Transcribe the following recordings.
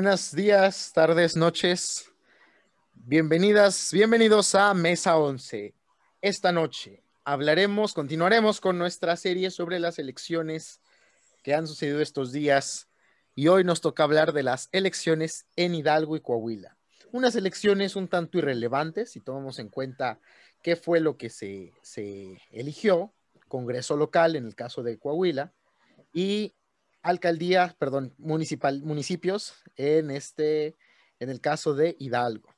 Buenos días, tardes, noches. Bienvenidas, bienvenidos a Mesa 11. Esta noche hablaremos, continuaremos con nuestra serie sobre las elecciones que han sucedido estos días y hoy nos toca hablar de las elecciones en Hidalgo y Coahuila. Unas elecciones un tanto irrelevantes si tomamos en cuenta qué fue lo que se, se eligió, Congreso local en el caso de Coahuila y alcaldía, perdón, municipal, municipios en este, en el caso de Hidalgo.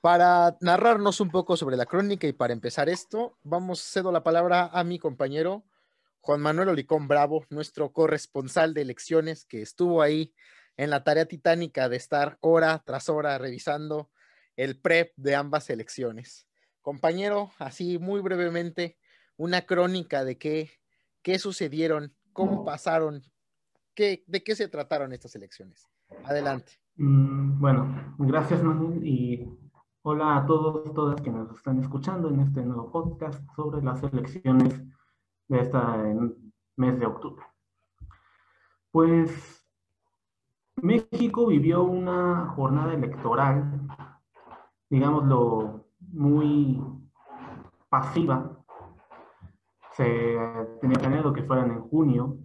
Para narrarnos un poco sobre la crónica y para empezar esto, vamos, cedo la palabra a mi compañero Juan Manuel Olicón Bravo, nuestro corresponsal de elecciones que estuvo ahí en la tarea titánica de estar hora tras hora revisando el prep de ambas elecciones. Compañero, así muy brevemente, una crónica de qué, qué sucedieron, cómo pasaron ¿De qué se trataron estas elecciones? Adelante. Mm, bueno, gracias Manuel y hola a todos, todas que nos están escuchando en este nuevo podcast sobre las elecciones de este mes de octubre. Pues México vivió una jornada electoral, digámoslo, muy pasiva. Se tenía planeado que fueran en junio,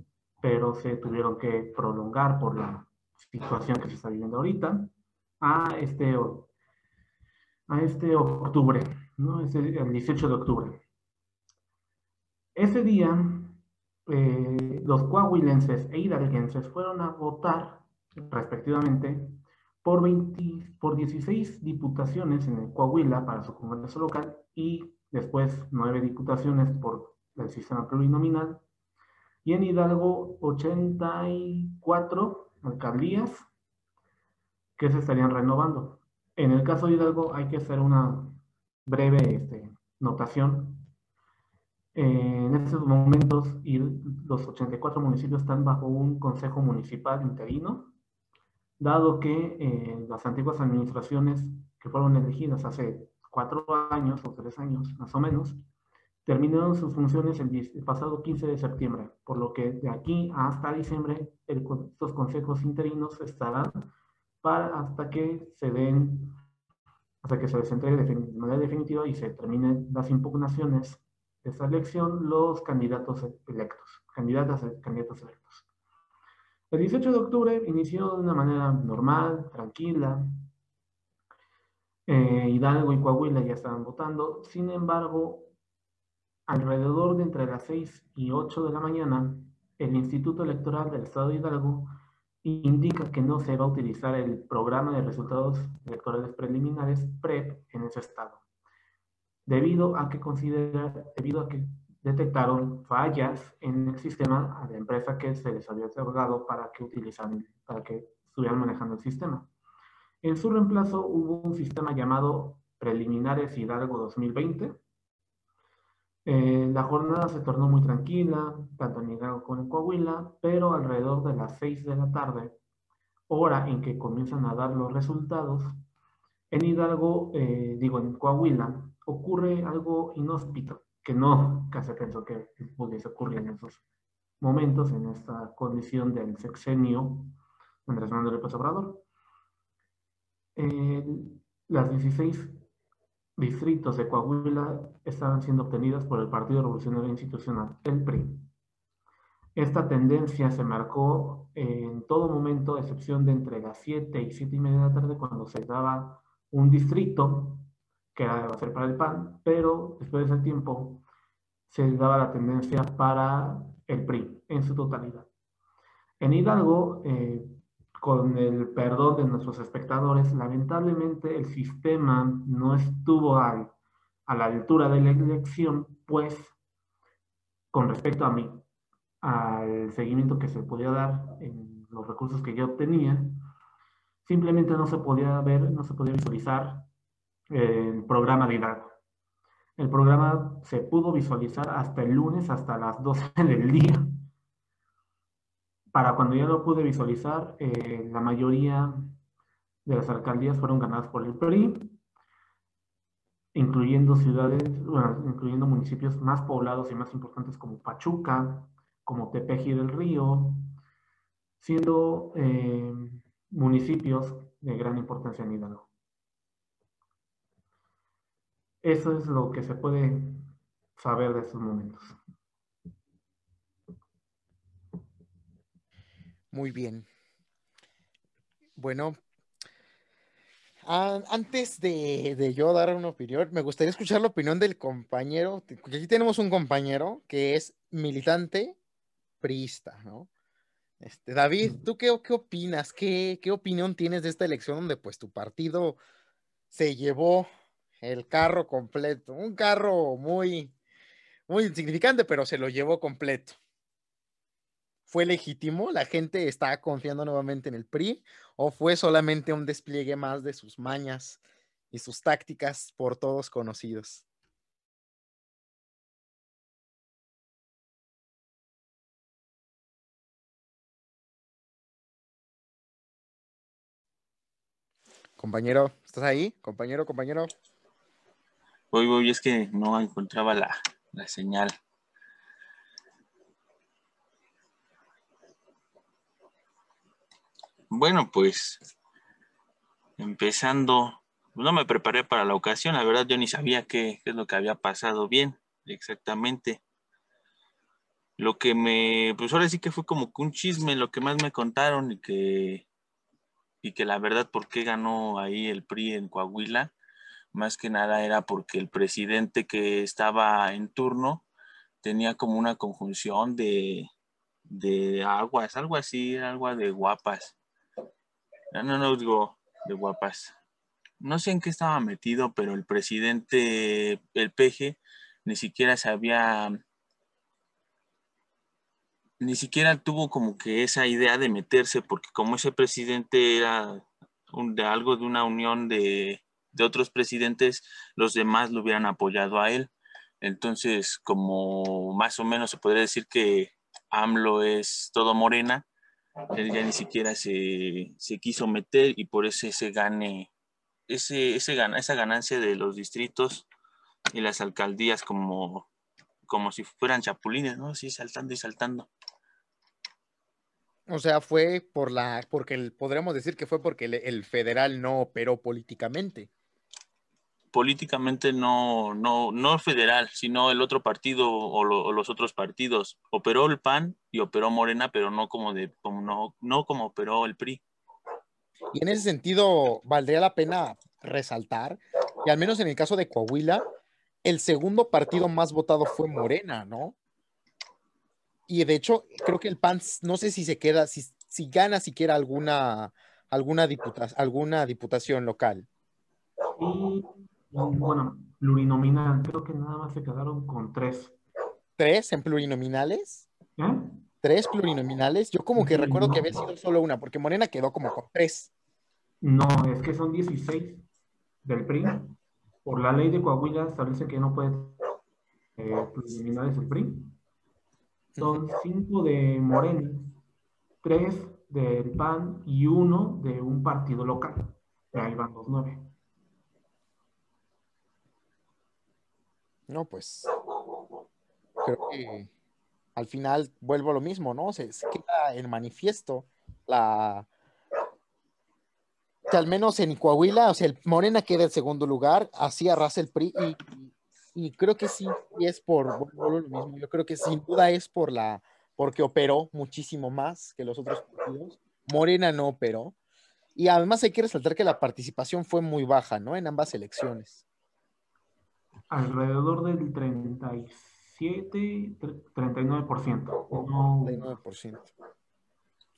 pero se tuvieron que prolongar por la situación que se está viviendo ahorita a este, a este octubre, ¿no? el 18 de octubre. Ese día, eh, los coahuilenses e hidalguenses fueron a votar, respectivamente, por, 20, por 16 diputaciones en el Coahuila para su Congreso local y después nueve diputaciones por el sistema plurinominal y en Hidalgo 84 alcaldías que se estarían renovando. En el caso de Hidalgo hay que hacer una breve este, notación. en estos momentos los 84 municipios están bajo un consejo municipal interino, dado que eh, las antiguas administraciones que fueron elegidas hace cuatro años o tres años más o menos, terminaron sus funciones el, pasado 15 de septiembre, por lo que de aquí hasta diciembre estos consejos interinos estarán para hasta que se den, hasta que se les entregue de manera definitiva y se terminen las impugnaciones de esta elección los candidatos electos, candidatas candidatos electos. El 18 de octubre inició de una manera normal, tranquila. Eh, Hidalgo y Coahuila ya estaban votando, sin embargo, Alrededor de entre las 6 y 8 de la mañana, el Instituto Electoral del Estado de Hidalgo indica que no se va a utilizar el programa de resultados electorales preliminares PREP en ese estado, debido a que considera, debido a que detectaron fallas en el sistema a la empresa que se les había otorgado para que utilizaran, para que estuvieran manejando el sistema. En su reemplazo hubo un sistema llamado Preliminares Hidalgo 2020, eh, la jornada se tornó muy tranquila, tanto en Hidalgo como en Coahuila, pero alrededor de las 6 de la tarde, hora en que comienzan a dar los resultados, en Hidalgo, eh, digo en Coahuila, ocurre algo inhóspito, que no casi pensó que pudiese ocurrir en esos momentos, en esta condición del sexenio Andrés Manuel López Obrador. las 16 distritos de Coahuila estaban siendo obtenidas por el Partido Revolucionario Institucional, el PRI. Esta tendencia se marcó en todo momento, excepción de entre las 7 y 7 y media de la tarde, cuando se daba un distrito, que era a ser para el PAN, pero después de ese tiempo se daba la tendencia para el PRI en su totalidad. En Hidalgo, eh, con el perdón de nuestros espectadores, lamentablemente el sistema no estuvo a la altura de la elección, pues con respecto a mí, al seguimiento que se podía dar en los recursos que yo tenía, simplemente no se podía ver, no se podía visualizar el programa de Hidalgo. El programa se pudo visualizar hasta el lunes, hasta las 12 del día para cuando ya lo pude visualizar, eh, la mayoría de las alcaldías fueron ganadas por el PRI, incluyendo ciudades, bueno, incluyendo municipios más poblados y más importantes como Pachuca, como Tepeji del Río, siendo eh, municipios de gran importancia en Hidalgo. Eso es lo que se puede saber de estos momentos. Muy bien. Bueno, antes de, yo dar una opinión, me gustaría escuchar la opinión del compañero, porque aquí tenemos un compañero que es militante priista, ¿no? Este, David, ¿tú qué, qué opinas? ¿Qué, ¿Qué opinión tienes de esta elección donde pues tu partido se llevó el carro completo? Un carro muy, muy insignificante, pero se lo llevó completo. ¿Fue legítimo? ¿La gente está confiando nuevamente en el PRI? ¿O fue solamente un despliegue más de sus mañas y sus tácticas por todos conocidos? Compañero, ¿estás ahí? Compañero, compañero. Voy, voy, es que no encontraba la, la señal. Bueno, pues empezando, no me preparé para la ocasión, la verdad yo ni sabía qué, es lo que había pasado bien exactamente. Lo que me, pues ahora sí que fue como que un chisme, lo que más me contaron y que, y que la verdad por qué ganó ahí el PRI en Coahuila, más que nada era porque el presidente que estaba en turno tenía como una conjunción de, de aguas, algo así, algo de guapas no, no digo de guapas. No sé en qué estaba metido, pero el presidente, el peje, ni siquiera sabía, ni siquiera tuvo como que esa idea de meterse, porque como ese presidente era de algo de una unión de, de otros presidentes, los demás lo hubieran apoyado a él. Entonces, como más o menos se podría decir que AMLO es todo morena, él ya ni siquiera se, quiso meter y por ese gane, ese, ese esa ganancia de los distritos y las alcaldías como, como si fueran chapulines, ¿no? Sí, saltando y saltando. O sea, fue por la, porque el, podríamos decir que fue porque el federal no operó políticamente políticamente no, no, no federal, sino el otro partido o, los otros partidos. Operó el PAN y operó Morena, pero no como, de, como, no, no como operó el PRI. Y en ese sentido, valdría la pena resaltar que al menos en el caso de Coahuila, el segundo partido más votado fue Morena, ¿no? Y de hecho, creo que el PAN, no sé si se queda, si, si gana siquiera alguna, alguna, alguna diputación local. Bueno, plurinominal, creo que nada más se quedaron con tres. ¿Tres en plurinominales? ¿Eh? ¿Tres plurinominales? Yo como que recuerdo que había sido solo una, porque Morena quedó como con tres. No, es que son 16 del PRI. Por la ley de Coahuila establece que no puede eh, plurinominales el PRI. Son cinco de Morena, tres del PAN y uno de un partido local. Ahí van los nueve. No, pues creo que al final vuelvo lo mismo, ¿no? Se, queda en manifiesto la que al menos en Coahuila, o sea, el Morena queda en segundo lugar, así arrasa el PRI y, creo que sí, es por lo mismo, yo creo que sin duda es por la, porque operó muchísimo más que los otros partidos. Morena no operó. Y además hay que resaltar que la participación fue muy baja, ¿no? En ambas elecciones. Alrededor del 37, 39%. 39%.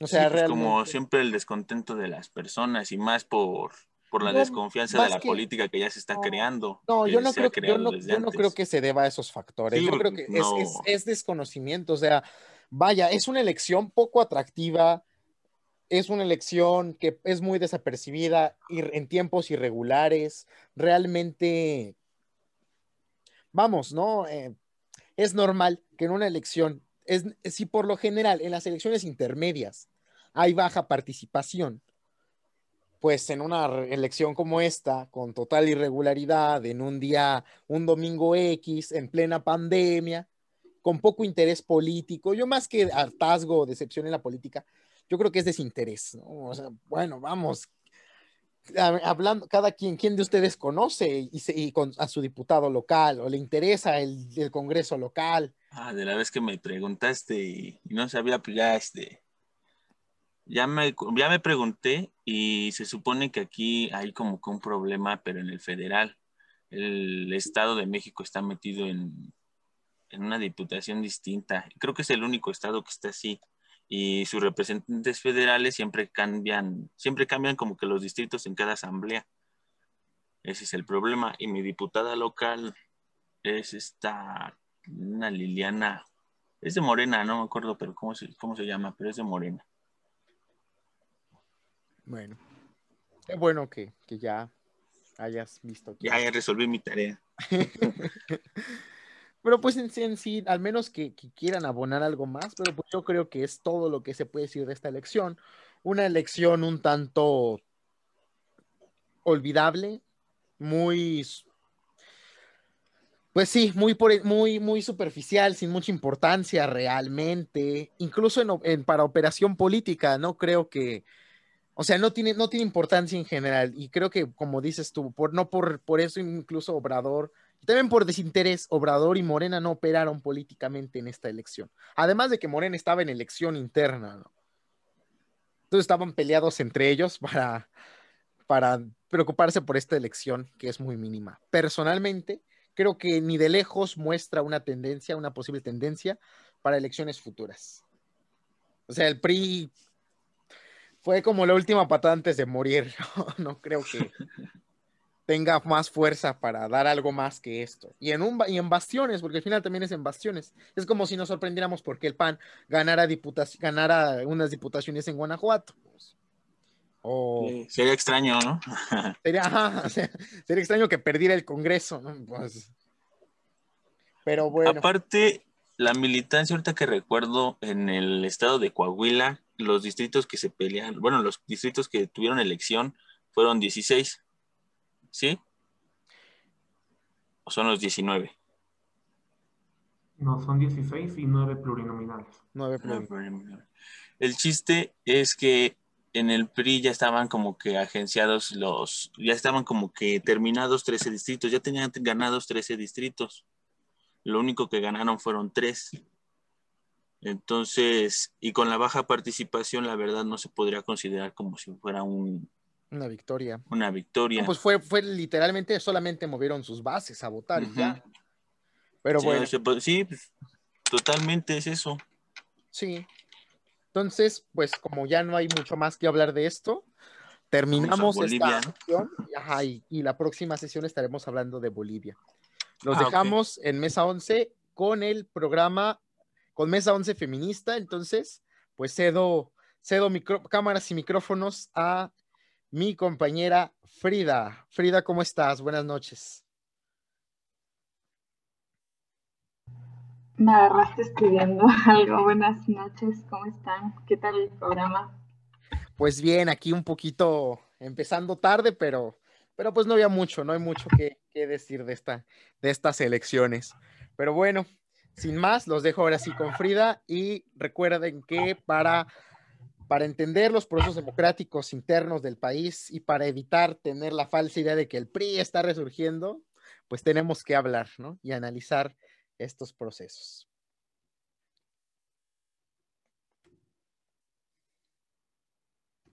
O sea, sí, como siempre el descontento de las personas y más por, por la desconfianza de la política que ya se está creando. No, yo no, creo, yo, no, yo no, creo, que se deba a esos factores. yo creo que es, es, es, desconocimiento. O sea, vaya, es una elección poco atractiva. Es una elección que es muy desapercibida en tiempos irregulares. Realmente vamos, ¿no? Eh, es normal que en una elección, es, si por lo general en las elecciones intermedias hay baja participación, pues en una elección como esta, con total irregularidad, en un día, un domingo X, en plena pandemia, con poco interés político, yo más que hartazgo o decepción en la política, yo creo que es desinterés, ¿no? O sea, bueno, vamos, hablando, cada quien, ¿quién de ustedes conoce y, con, a su diputado local o le interesa el, el, Congreso local? Ah, de la vez que me preguntaste y, no sabía, pues ya este, ya me, ya me pregunté y se supone que aquí hay como que un problema, pero en el federal. El Estado de México está metido en, en una diputación distinta. Creo que es el único estado que está así y sus representantes federales siempre cambian, siempre cambian como que los distritos en cada asamblea. Ese es el problema. Y mi diputada local es esta, una Liliana, es de Morena, no me acuerdo, pero cómo se, cómo se llama, pero es de Morena. Bueno, qué bueno que, que ya hayas visto. Ya, ya resolví mi tarea. Pero pues en sí, al menos que, quieran abonar algo más, pero pues yo creo que es todo lo que se puede decir de esta elección. Una elección un tanto olvidable, muy, pues sí, muy, muy, muy superficial, sin mucha importancia realmente, incluso en, para operación política, no creo que, o sea, no tiene, no tiene importancia en general, y creo que, como dices tú, por, no por, por eso incluso Obrador también por desinterés, Obrador y Morena no operaron políticamente en esta elección. Además de que Morena estaba en elección interna, ¿no? Entonces estaban peleados entre ellos para, para preocuparse por esta elección, que es muy mínima. Personalmente, creo que ni de lejos muestra una tendencia, una posible tendencia para elecciones futuras. O sea, el PRI fue como la última patada antes de morir. no creo que tenga más fuerza para dar algo más que esto. Y en, un, y en bastiones, porque al final también es en bastiones. Es como si nos sorprendiéramos porque el PAN ganara, ganara unas diputaciones en Guanajuato. Pues. sería extraño, ¿no? sería, sería extraño que perdiera el Congreso, ¿no? Pues, pero bueno. Aparte, la militancia, ahorita que recuerdo, en el estado de Coahuila, los distritos que se pelean, bueno, los distritos que tuvieron elección fueron 16 ¿Sí? ¿O son los 19? No, son 16 y 9 plurinominales. 9 plurinominales. El chiste es que en el PRI ya estaban como que agenciados los, ya estaban como que terminados 13 distritos, ya tenían ganados 13 distritos. Lo único que ganaron fueron 3. Entonces, y con la baja participación, la verdad no se podría considerar como si fuera un, una victoria. Una victoria. pues fue, fue literalmente, solamente movieron sus bases a votar y ya. Pero bueno. sí, pues, totalmente es eso. Sí. Entonces, pues como ya no hay mucho más que hablar de esto, terminamos esta sesión y, la próxima sesión estaremos hablando de Bolivia. Nos ah, dejamos en Mesa 11 con el programa, con Mesa 11 Feminista. Entonces, pues cedo, cedo cámaras y micrófonos a mi compañera Frida. Frida, ¿cómo estás? Buenas noches. Me agarraste escribiendo algo. Buenas noches, ¿cómo están? ¿Qué tal el programa? Pues bien, aquí un poquito empezando tarde, pero, pero pues no había mucho, no hay mucho que, que decir de, esta, de estas elecciones. Pero bueno, sin más, los dejo ahora sí con Frida y recuerden que para para entender los procesos democráticos internos del país y para evitar tener la falsa idea de que el PRI está resurgiendo, pues tenemos que hablar, ¿no? Y analizar estos procesos.